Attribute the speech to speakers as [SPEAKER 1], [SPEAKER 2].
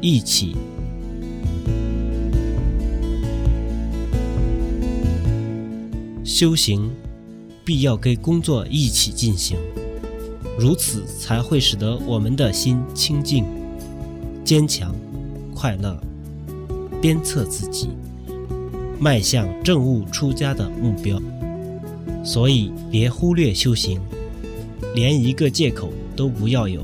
[SPEAKER 1] 一起。修行必要跟工作一起进行，如此才会使得我们的心清净、坚强、快乐，鞭策自己，迈向正悟出家的目标。所以，别忽略修行，连一个借口都不要有。